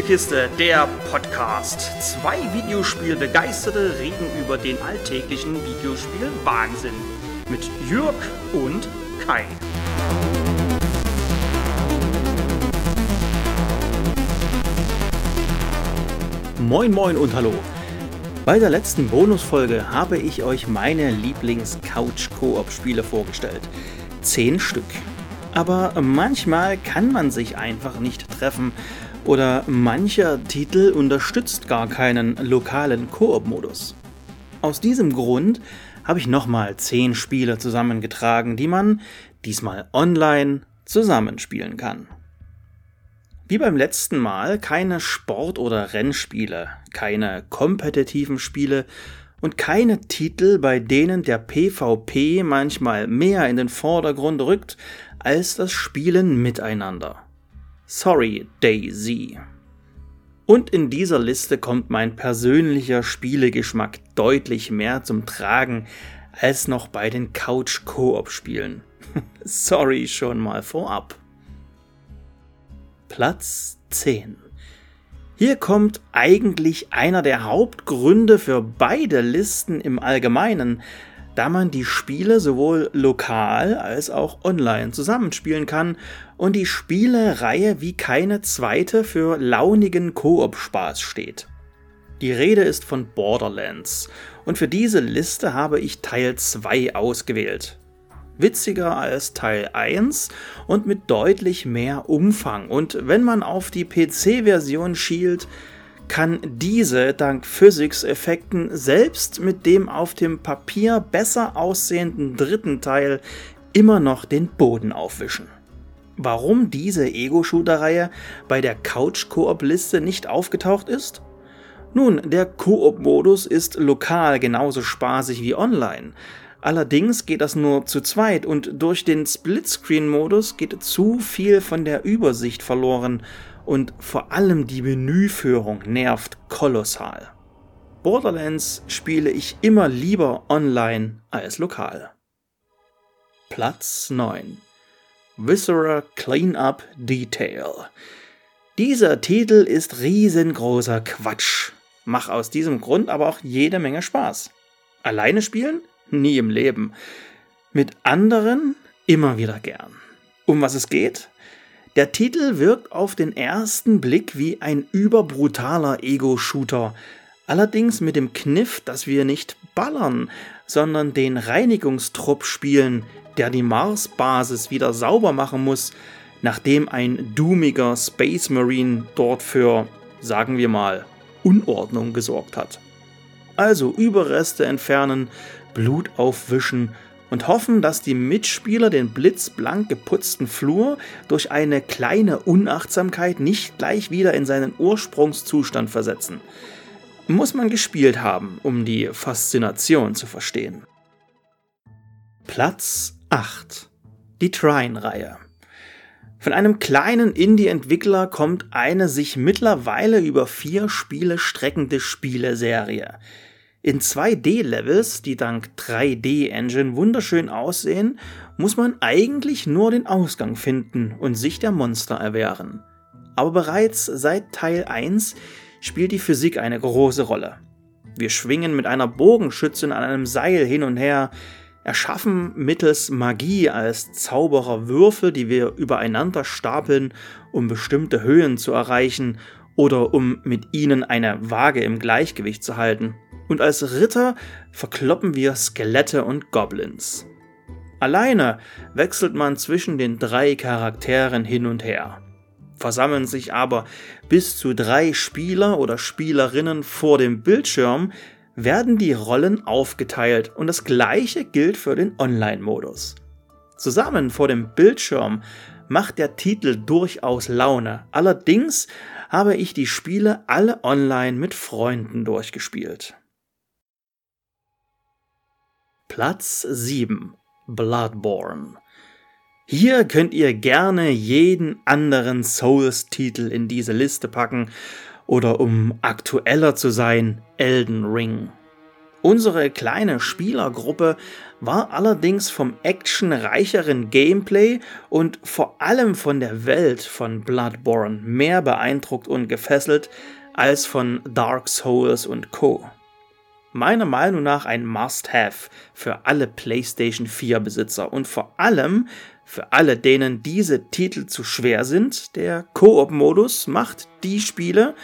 Spielekiste, der Podcast. Zwei Videospielbegeisterte reden über den alltäglichen Videospiel-Wahnsinn. Mit Jürg und Kai. Moin moin und hallo. Bei der letzten Bonusfolge habe ich euch meine Lieblings-Couch-Koop-Spiele vorgestellt. Zehn Stück. Aber manchmal kann man sich einfach nicht treffen oder mancher Titel unterstützt gar keinen lokalen Koop-Modus. Aus diesem Grund habe ich nochmal 10 Spiele zusammengetragen, die man diesmal online zusammenspielen kann. Wie beim letzten Mal keine Sport- oder Rennspiele, keine kompetitiven Spiele und keine Titel, bei denen der PvP manchmal mehr in den Vordergrund rückt als das Spielen miteinander. Sorry, Daisy. Und in dieser Liste kommt mein persönlicher Spielegeschmack deutlich mehr zum Tragen als noch bei den Couch-Koop-Spielen. Sorry schon mal vorab. Platz 10. Hier kommt eigentlich einer der Hauptgründe für beide Listen im Allgemeinen, da man die Spiele sowohl lokal als auch online zusammenspielen kann und die Spielereihe wie keine zweite für launigen Koop-Spaß steht. Die Rede ist von Borderlands und für diese Liste habe ich Teil 2 ausgewählt. Witziger als Teil 1 und mit deutlich mehr Umfang und wenn man auf die PC-Version schielt, kann diese dank Physics-Effekten selbst mit dem auf dem Papier besser aussehenden dritten Teil immer noch den Boden aufwischen. Warum diese Ego-Shooter-Reihe bei der Couch-Koop-Liste nicht aufgetaucht ist? Nun, der Koop-Modus ist lokal genauso spaßig wie online. Allerdings geht das nur zu zweit und durch den Splitscreen-Modus geht zu viel von der Übersicht verloren und vor allem die Menüführung nervt kolossal. Borderlands spiele ich immer lieber online als lokal. Platz 9 Viscera Cleanup Detail. Dieser Titel ist riesengroßer Quatsch. Mach aus diesem Grund aber auch jede Menge Spaß. Alleine spielen? Nie im Leben. Mit anderen immer wieder gern. Um was es geht? Der Titel wirkt auf den ersten Blick wie ein überbrutaler Ego-Shooter, allerdings mit dem Kniff, dass wir nicht ballern, sondern den Reinigungstrupp spielen, der die Mars-Basis wieder sauber machen muss, nachdem ein doomiger Space Marine dort für, sagen wir mal, Unordnung gesorgt hat. Also Überreste entfernen, Blut aufwischen und hoffen, dass die Mitspieler den blitzblank geputzten Flur durch eine kleine Unachtsamkeit nicht gleich wieder in seinen Ursprungszustand versetzen. Muss man gespielt haben, um die Faszination zu verstehen. Platz 8. Die Trine-Reihe. Von einem kleinen Indie-Entwickler kommt eine sich mittlerweile über vier Spiele streckende Spieleserie in 2D-Levels, die dank 3D-Engine wunderschön aussehen, muss man eigentlich nur den Ausgang finden und sich der Monster erwehren. Aber bereits seit Teil 1 spielt die Physik eine große Rolle. Wir schwingen mit einer Bogenschützin an einem Seil hin und her, erschaffen mittels Magie als Zauberer Würfel, die wir übereinander stapeln, um bestimmte Höhen zu erreichen oder um mit ihnen eine Waage im Gleichgewicht zu halten und als Ritter verkloppen wir Skelette und Goblins. Alleine wechselt man zwischen den drei Charakteren hin und her. Versammeln sich aber bis zu drei Spieler oder Spielerinnen vor dem Bildschirm, werden die Rollen aufgeteilt und das gleiche gilt für den Online-Modus. Zusammen vor dem Bildschirm macht der Titel durchaus Laune, allerdings habe ich die Spiele alle online mit Freunden durchgespielt. Platz 7 Bloodborne. Hier könnt ihr gerne jeden anderen Souls-Titel in diese Liste packen oder um aktueller zu sein, Elden Ring. Unsere kleine Spielergruppe war allerdings vom actionreicheren Gameplay und vor allem von der Welt von Bloodborne mehr beeindruckt und gefesselt als von Dark Souls und Co. Meiner Meinung nach ein Must-Have für alle PlayStation 4 Besitzer und vor allem für alle, denen diese Titel zu schwer sind. Der Koop-Modus macht die Spiele,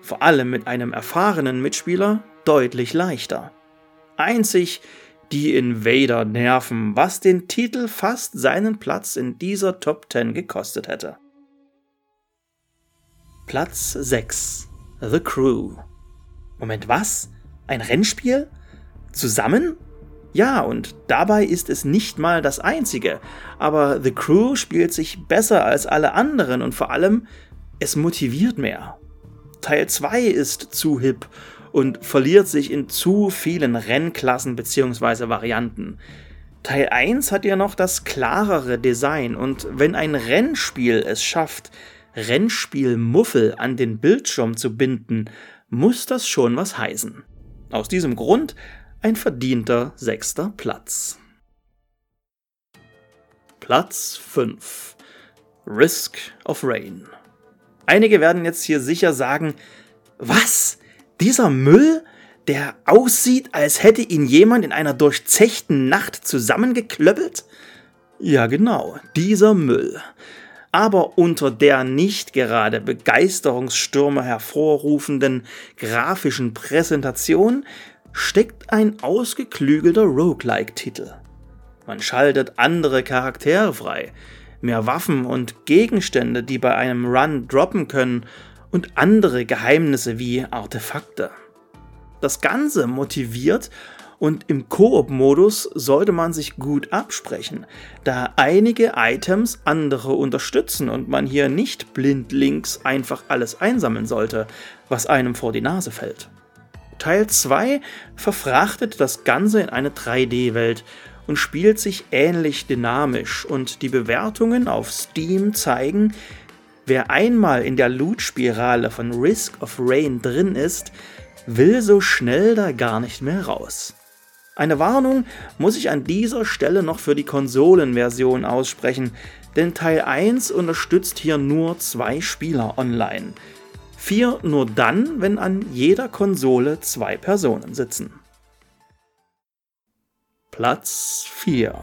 vor allem mit einem erfahrenen Mitspieler, deutlich leichter. Einzig die Invader nerven, was den Titel fast seinen Platz in dieser Top 10 gekostet hätte. Platz 6 The Crew. Moment, was? Ein Rennspiel? Zusammen? Ja, und dabei ist es nicht mal das einzige, aber The Crew spielt sich besser als alle anderen und vor allem, es motiviert mehr. Teil 2 ist zu hip und verliert sich in zu vielen Rennklassen bzw. Varianten. Teil 1 hat ja noch das klarere Design und wenn ein Rennspiel es schafft, Rennspielmuffel an den Bildschirm zu binden, muss das schon was heißen. Aus diesem Grund ein verdienter sechster Platz. Platz 5 Risk of Rain. Einige werden jetzt hier sicher sagen, was? Dieser Müll, der aussieht, als hätte ihn jemand in einer durchzechten Nacht zusammengeklöppelt? Ja genau, dieser Müll. Aber unter der nicht gerade Begeisterungsstürme hervorrufenden grafischen Präsentation steckt ein ausgeklügelter Roguelike-Titel. Man schaltet andere Charaktere frei, mehr Waffen und Gegenstände, die bei einem Run droppen können und andere Geheimnisse wie Artefakte. Das Ganze motiviert und im Koop-Modus sollte man sich gut absprechen, da einige Items andere unterstützen und man hier nicht blindlings einfach alles einsammeln sollte, was einem vor die Nase fällt. Teil 2 verfrachtet das Ganze in eine 3D-Welt und spielt sich ähnlich dynamisch und die Bewertungen auf Steam zeigen, Wer einmal in der Loot-Spirale von Risk of Rain drin ist, will so schnell da gar nicht mehr raus. Eine Warnung muss ich an dieser Stelle noch für die Konsolenversion aussprechen, denn Teil 1 unterstützt hier nur zwei Spieler online. Vier nur dann, wenn an jeder Konsole zwei Personen sitzen. Platz 4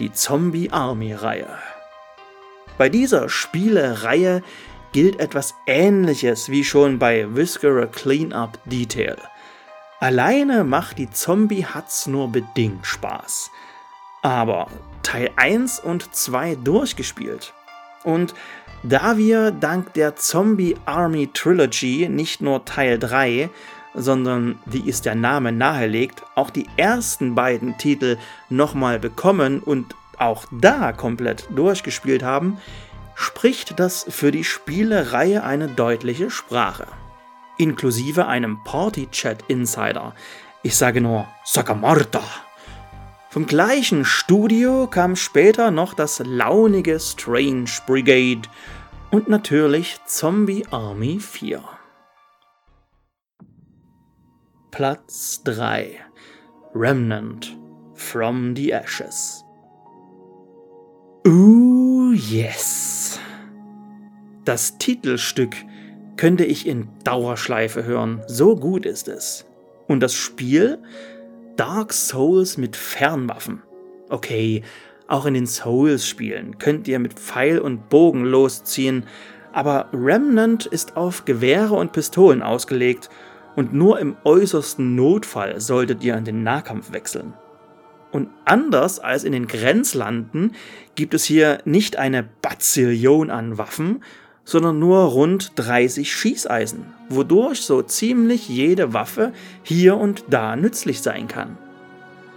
Die Zombie Army Reihe bei dieser Spielereihe gilt etwas ähnliches wie schon bei Viscera Cleanup Detail. Alleine macht die Zombie Huts nur bedingt Spaß. Aber Teil 1 und 2 durchgespielt. Und da wir dank der Zombie Army Trilogy nicht nur Teil 3, sondern wie es der Name nahelegt, auch die ersten beiden Titel nochmal bekommen und auch da komplett durchgespielt haben, spricht das für die Spielereihe eine deutliche Sprache. Inklusive einem Party-Chat-Insider. Ich sage nur Sakamarta. Vom gleichen Studio kam später noch das launige Strange Brigade und natürlich Zombie Army 4. Platz 3 Remnant from the Ashes Oh yes. Das Titelstück könnte ich in Dauerschleife hören, so gut ist es. Und das Spiel? Dark Souls mit Fernwaffen. Okay, auch in den Souls-Spielen könnt ihr mit Pfeil und Bogen losziehen, aber Remnant ist auf Gewehre und Pistolen ausgelegt und nur im äußersten Notfall solltet ihr an den Nahkampf wechseln. Und anders als in den Grenzlanden gibt es hier nicht eine Bazillion an Waffen, sondern nur rund 30 Schießeisen, wodurch so ziemlich jede Waffe hier und da nützlich sein kann.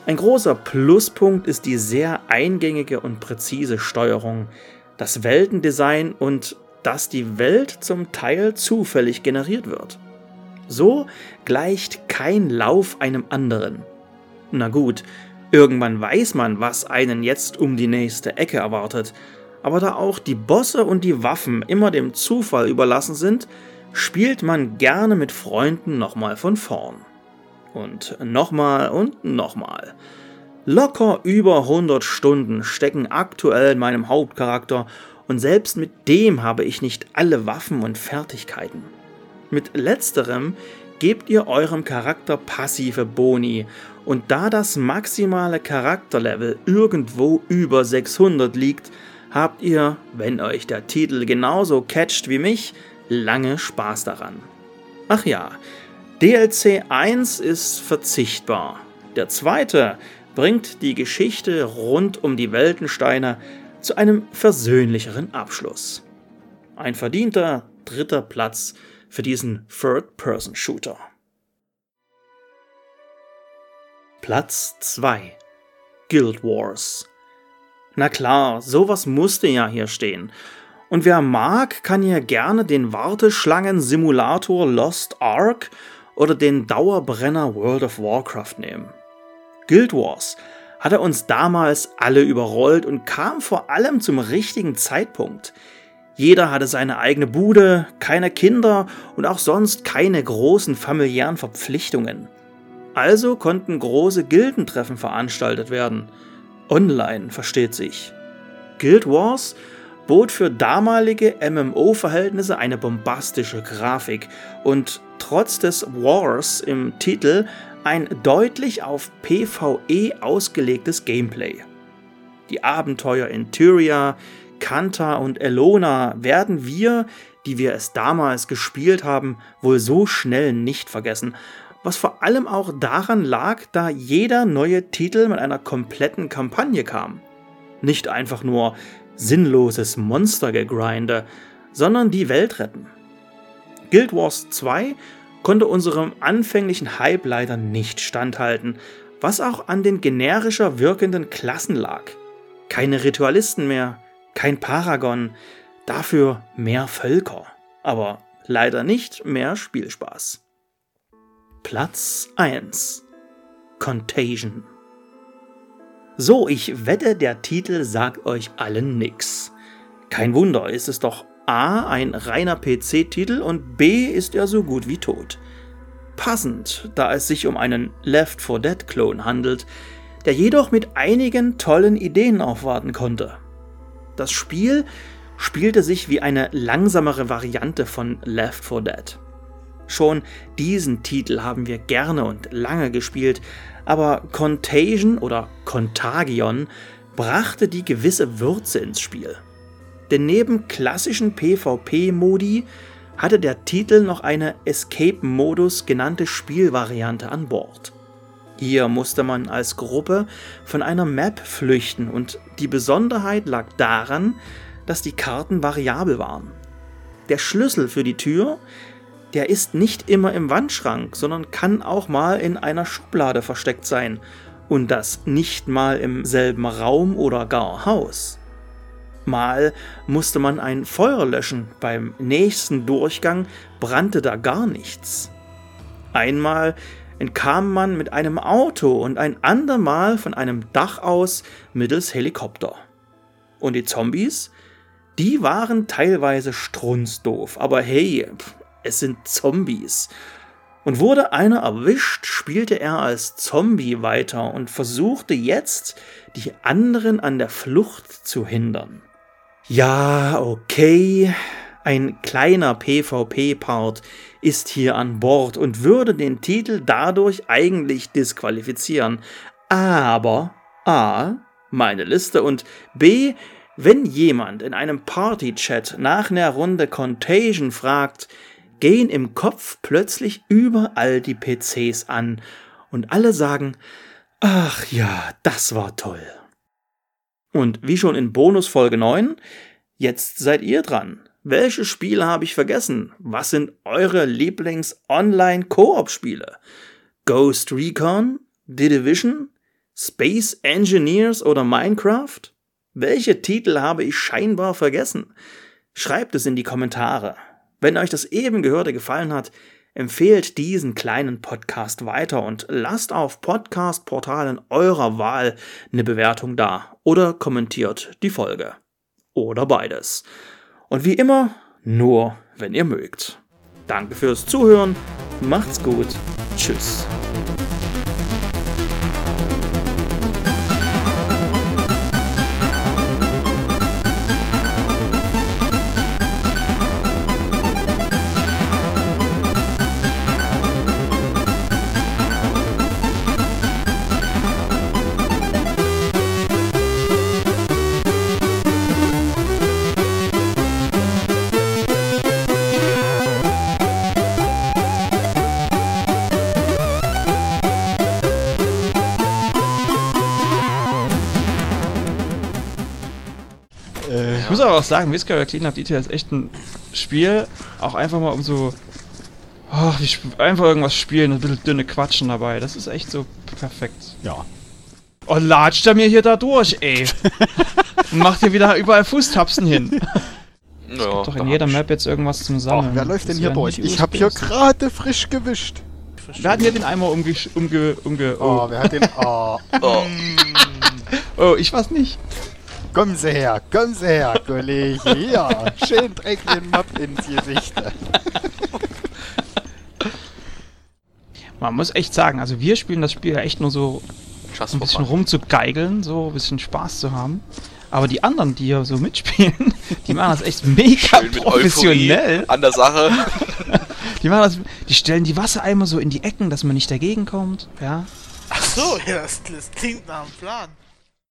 Ein großer Pluspunkt ist die sehr eingängige und präzise Steuerung, das Weltendesign und dass die Welt zum Teil zufällig generiert wird. So gleicht kein Lauf einem anderen. Na gut, Irgendwann weiß man, was einen jetzt um die nächste Ecke erwartet. Aber da auch die Bosse und die Waffen immer dem Zufall überlassen sind, spielt man gerne mit Freunden nochmal von vorn. Und nochmal und nochmal. Locker über 100 Stunden stecken aktuell in meinem Hauptcharakter und selbst mit dem habe ich nicht alle Waffen und Fertigkeiten. Mit letzterem gebt ihr eurem Charakter passive Boni und da das maximale Charakterlevel irgendwo über 600 liegt, habt ihr, wenn euch der Titel genauso catcht wie mich, lange Spaß daran. Ach ja, DLC 1 ist verzichtbar. Der zweite bringt die Geschichte rund um die Weltensteine zu einem versöhnlicheren Abschluss. Ein verdienter dritter Platz für diesen Third-Person-Shooter. Platz 2 Guild Wars. Na klar, sowas musste ja hier stehen. Und wer mag, kann hier gerne den Warteschlangen-Simulator Lost Ark oder den Dauerbrenner World of Warcraft nehmen. Guild Wars hatte uns damals alle überrollt und kam vor allem zum richtigen Zeitpunkt. Jeder hatte seine eigene Bude, keine Kinder und auch sonst keine großen familiären Verpflichtungen. Also konnten große Gildentreffen veranstaltet werden. Online, versteht sich. Guild Wars bot für damalige MMO-Verhältnisse eine bombastische Grafik und trotz des Wars im Titel ein deutlich auf PvE ausgelegtes Gameplay. Die Abenteuer in Tyria, Kanta und Elona werden wir, die wir es damals gespielt haben, wohl so schnell nicht vergessen, was vor allem auch daran lag, da jeder neue Titel mit einer kompletten Kampagne kam. Nicht einfach nur sinnloses Monstergegrinde, sondern die Welt retten. Guild Wars 2 konnte unserem anfänglichen Hype leider nicht standhalten, was auch an den generischer wirkenden Klassen lag. Keine Ritualisten mehr, kein Paragon, dafür mehr Völker, aber leider nicht mehr Spielspaß. Platz 1 Contagion So, ich wette, der Titel sagt euch allen nix. Kein Wunder, ist es doch A ein reiner PC-Titel und B ist er so gut wie tot. Passend, da es sich um einen Left 4 Dead-Klon handelt, der jedoch mit einigen tollen Ideen aufwarten konnte. Das Spiel spielte sich wie eine langsamere Variante von Left 4 Dead. Schon diesen Titel haben wir gerne und lange gespielt, aber Contagion oder Contagion brachte die gewisse Würze ins Spiel. Denn neben klassischen PvP-Modi hatte der Titel noch eine Escape-Modus genannte Spielvariante an Bord. Hier musste man als Gruppe von einer Map flüchten und die Besonderheit lag daran, dass die Karten variabel waren. Der Schlüssel für die Tür der ist nicht immer im Wandschrank, sondern kann auch mal in einer Schublade versteckt sein. Und das nicht mal im selben Raum oder gar Haus. Mal musste man ein Feuer löschen, beim nächsten Durchgang brannte da gar nichts. Einmal entkam man mit einem Auto und ein andermal von einem Dach aus mittels Helikopter. Und die Zombies? Die waren teilweise strunzdoof, aber hey, es sind Zombies. Und wurde einer erwischt, spielte er als Zombie weiter und versuchte jetzt, die anderen an der Flucht zu hindern. Ja, okay, ein kleiner PvP-Part ist hier an Bord und würde den Titel dadurch eigentlich disqualifizieren. Aber A, meine Liste und B, wenn jemand in einem Party-Chat nach einer Runde Contagion fragt, gehen im Kopf plötzlich überall die PCs an und alle sagen, ach ja, das war toll. Und wie schon in Bonusfolge 9, jetzt seid ihr dran. Welche Spiele habe ich vergessen? Was sind eure Lieblings-Online-Koop-Spiele? Ghost Recon? The Division? Space Engineers oder Minecraft? Welche Titel habe ich scheinbar vergessen? Schreibt es in die Kommentare. Wenn euch das eben Gehörte gefallen hat, empfehlt diesen kleinen Podcast weiter und lasst auf Podcast-Portalen eurer Wahl eine Bewertung da oder kommentiert die Folge. Oder beides. Und wie immer, nur wenn ihr mögt. Danke fürs Zuhören, macht's gut, tschüss. Ich muss aber auch sagen, Whisker Clean Up Detail ist echt ein Spiel, auch einfach mal um so oh, einfach irgendwas spielen, ein bisschen dünne Quatschen dabei. Das ist echt so perfekt. Ja. Oh, latscht er mir hier da durch, ey. Und macht hier wieder überall Fußtapsen hin. Es ja, gibt doch in jeder Map jetzt irgendwas zum Sammeln. Oh, wer läuft denn hier durch? Ich hab hier gerade frisch gewischt. Wer hat hier den Eimer umge... umge... umge oh. oh, wer hat den... Oh. oh. oh, ich weiß nicht. Kommen Sie her, kommen Sie her, Kollege. Ja, schön Dreck den Mob ins Gesicht. Man muss echt sagen, also wir spielen das Spiel ja echt nur so ein bisschen rumzugeigeln, so ein bisschen Spaß zu haben. Aber die anderen, die hier so mitspielen, die machen das echt mega professionell. An der Sache. die machen das, die stellen die Wassereimer so in die Ecken, dass man nicht dagegen kommt, ja. Ach so, ja, das, das klingt nach einem Plan.